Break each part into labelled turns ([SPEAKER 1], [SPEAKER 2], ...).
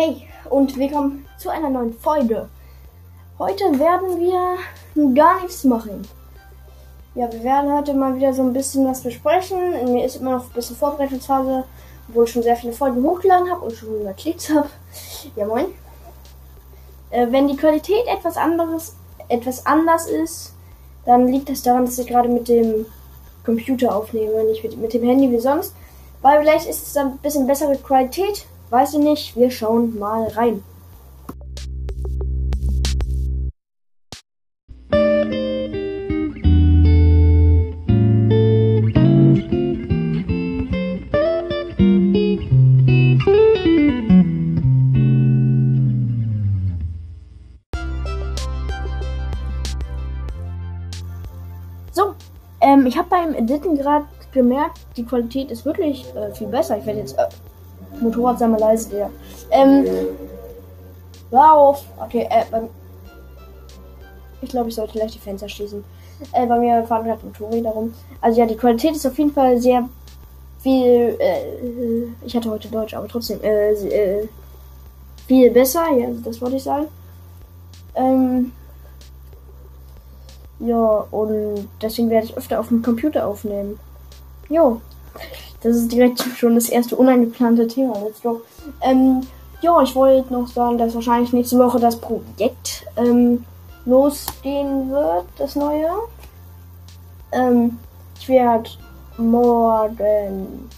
[SPEAKER 1] Hey und willkommen zu einer neuen Folge. Heute werden wir gar nichts machen. Ja, wir werden heute mal wieder so ein bisschen was besprechen. Mir ist immer noch ein bisschen Vorbereitungsphase, obwohl ich schon sehr viele Folgen hochgeladen habe und schon 100 Klicks habe. Ja, moin. Äh, wenn die Qualität etwas anderes, etwas anders ist, dann liegt das daran, dass ich gerade mit dem Computer aufnehme, nicht mit, mit dem Handy wie sonst. Weil vielleicht ist es dann ein bisschen bessere Qualität, Weiß ich nicht, wir schauen mal rein. So, ähm, ich habe beim Editen gerade gemerkt, die Qualität ist wirklich äh, viel besser. Ich werde jetzt äh, Motorrad sei mal leise, der. Ähm. Lauf. Okay, äh, beim. Ich glaube, ich sollte gleich die Fenster schließen. Äh, bei mir fahren gerade Motorräder rum. Also ja, die Qualität ist auf jeden Fall sehr viel. Äh, ich hatte heute Deutsch, aber trotzdem. Äh, äh, viel besser, ja, das wollte ich sagen. Ähm. Ja, und deswegen werde ich öfter auf dem Computer aufnehmen. Jo. Das ist direkt schon das erste unangeplante Thema. Let's go. Ähm, ja, ich wollte noch sagen, dass wahrscheinlich nächste Woche das Projekt ähm, losgehen wird, das neue. Ähm, ich werde morgen,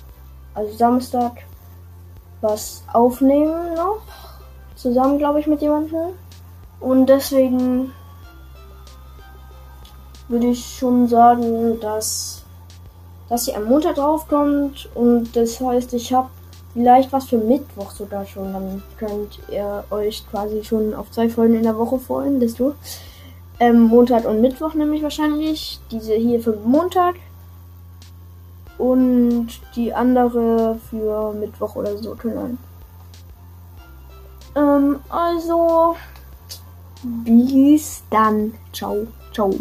[SPEAKER 1] also Samstag, was aufnehmen noch. Zusammen, glaube ich, mit jemandem. Und deswegen würde ich schon sagen, dass dass sie am Montag draufkommt und das heißt, ich habe vielleicht was für Mittwoch sogar schon. Dann könnt ihr euch quasi schon auf zwei Folgen in der Woche freuen, desto. Ähm, Montag und Mittwoch nämlich wahrscheinlich. Diese hier für Montag. Und die andere für Mittwoch oder so, keine Ähm, also. Bis dann. Ciao. Ciao.